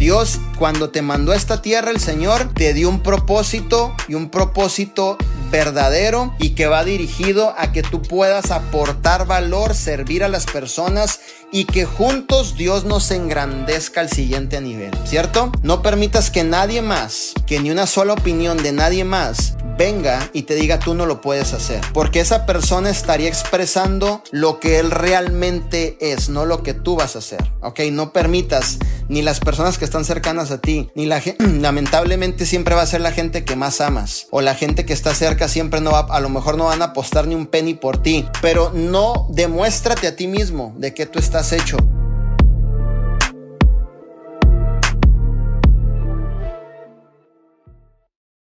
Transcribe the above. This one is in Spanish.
Dios, cuando te mandó a esta tierra, el Señor te dio un propósito y un propósito verdadero y que va dirigido a que tú puedas aportar valor, servir a las personas y que juntos Dios nos engrandezca al siguiente nivel, ¿cierto? No permitas que nadie más, que ni una sola opinión de nadie más venga y te diga tú no lo puedes hacer. Porque esa persona estaría expresando lo que él realmente es, no lo que tú vas a hacer. Ok, no permitas ni las personas que están cercanas a ti, ni la gente, lamentablemente siempre va a ser la gente que más amas. O la gente que está cerca siempre no va, a lo mejor no van a apostar ni un penny por ti. Pero no demuéstrate a ti mismo de que tú estás hecho